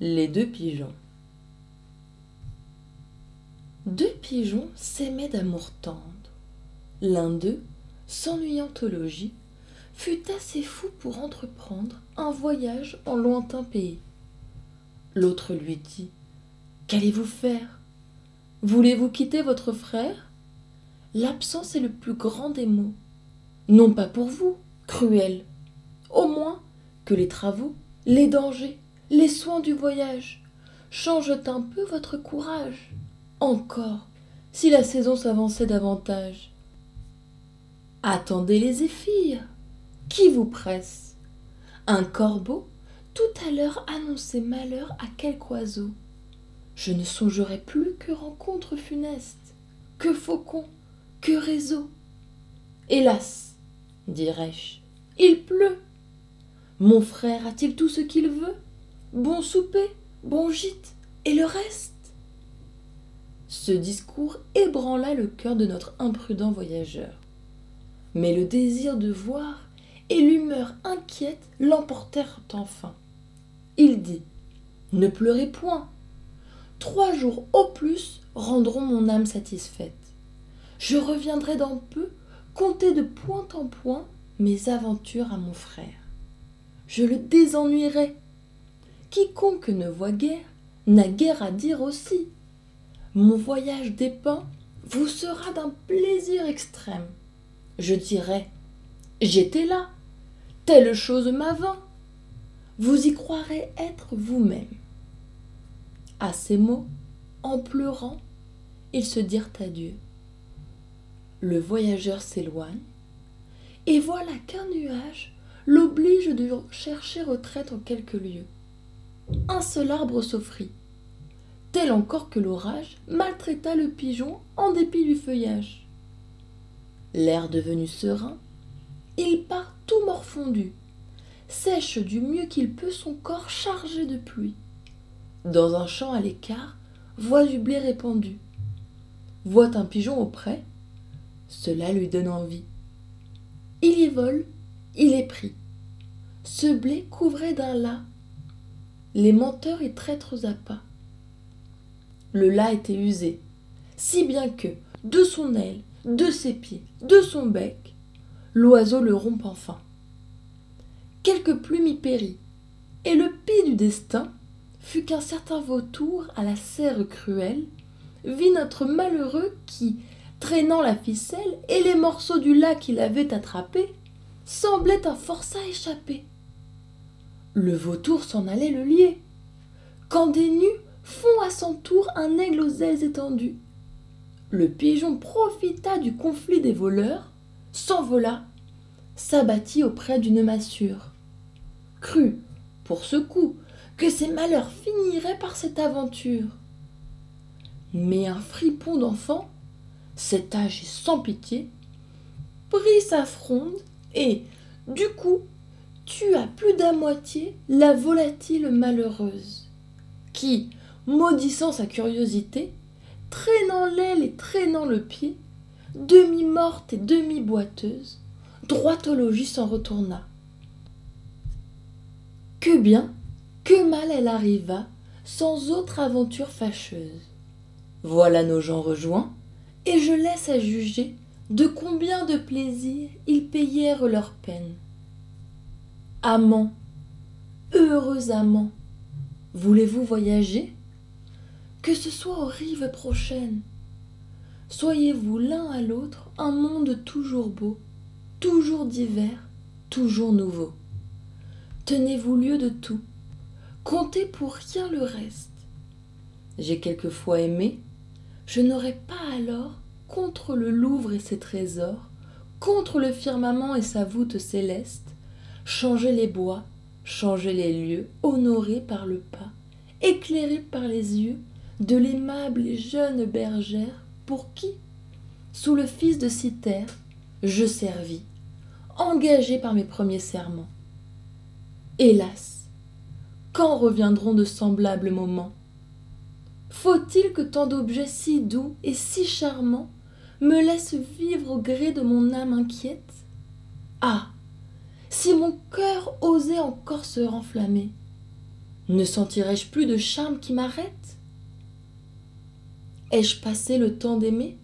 Les deux pigeons. Deux pigeons s'aimaient d'amour tendre. L'un d'eux, s'ennuyant au logis, fut assez fou pour entreprendre un voyage en lointain pays. L'autre lui dit Qu'allez-vous faire? Voulez-vous quitter votre frère? L'absence est le plus grand des maux. Non pas pour vous, cruel, au moins que les travaux, les dangers, les soins du voyage changent un peu votre courage. Encore, si la saison s'avançait davantage. Attendez les zéphyrs. Qui vous presse Un corbeau tout à l'heure annonçait malheur à quelque oiseau. Je ne songerai plus que rencontre funeste, que faucon, que réseau. Hélas, dirais-je, il pleut. Mon frère a-t-il tout ce qu'il veut? Bon souper, bon gîte, et le reste? Ce discours ébranla le cœur de notre imprudent voyageur. Mais le désir de voir et l'humeur inquiète l'emportèrent enfin. Il dit Ne pleurez point. Trois jours au plus rendront mon âme satisfaite. Je reviendrai dans peu conter de point en point mes aventures à mon frère. Je le désennuierai Quiconque ne voit guère n'a guère à dire aussi. Mon voyage dépeint vous sera d'un plaisir extrême. Je dirai J'étais là, telle chose m'avint. Vous y croirez être vous-même. À ces mots, en pleurant, ils se dirent adieu. Le voyageur s'éloigne, et voilà qu'un nuage l'oblige de chercher retraite en quelques lieux un seul arbre s'offrit. Tel encore que l'orage maltraita le pigeon en dépit du feuillage. L'air devenu serein, il part tout morfondu, sèche du mieux qu'il peut son corps chargé de pluie. Dans un champ à l'écart, voit du blé répandu. Voit un pigeon auprès, cela lui donne envie. Il y vole, il est pris. Ce blé couvrait d'un las les menteurs et traîtres à pas. Le las était usé, si bien que, de son aile, de ses pieds, de son bec, l'oiseau le rompt enfin. Quelques plumes y périt, et le pis du destin fut qu'un certain vautour à la serre cruelle vit notre malheureux qui, traînant la ficelle et les morceaux du lac qu'il avait attrapés, semblait un forçat échappé le vautour s'en allait le lier. Quand des nus font à son tour un aigle aux ailes étendues. Le pigeon profita du conflit des voleurs s'envola s'abattit auprès d'une massure. Crut pour ce coup que ses malheurs finiraient par cette aventure. Mais un fripon d'enfant cet âge sans pitié prit sa fronde et du coup tua plus d'à moitié la volatile malheureuse, qui, maudissant sa curiosité, traînant l'aile et traînant le pied, demi-morte et demi-boiteuse, droit au logis s'en retourna. Que bien, que mal elle arriva, sans autre aventure fâcheuse. Voilà nos gens rejoints, et je laisse à juger de combien de plaisirs ils payèrent leur peine. Amants, heureux amants, voulez-vous voyager? Que ce soit aux rives prochaines. Soyez-vous l'un à l'autre un monde toujours beau, toujours divers, toujours nouveau. Tenez-vous lieu de tout, comptez pour rien le reste. J'ai quelquefois aimé, je n'aurais pas alors contre le Louvre et ses trésors, contre le firmament et sa voûte céleste, changer les bois, changer les lieux, honorés par le pas, éclairés par les yeux de l'aimable et jeune bergère pour qui, sous le fils de Cythère, je servis, engagé par mes premiers serments. Hélas, quand reviendront de semblables moments? Faut-il que tant d'objets si doux et si charmants me laissent vivre au gré de mon âme inquiète? Ah si mon cœur osait encore se renflammer Ne sentirais-je plus de charme qui m'arrête? Ai-je passé le temps d'aimer?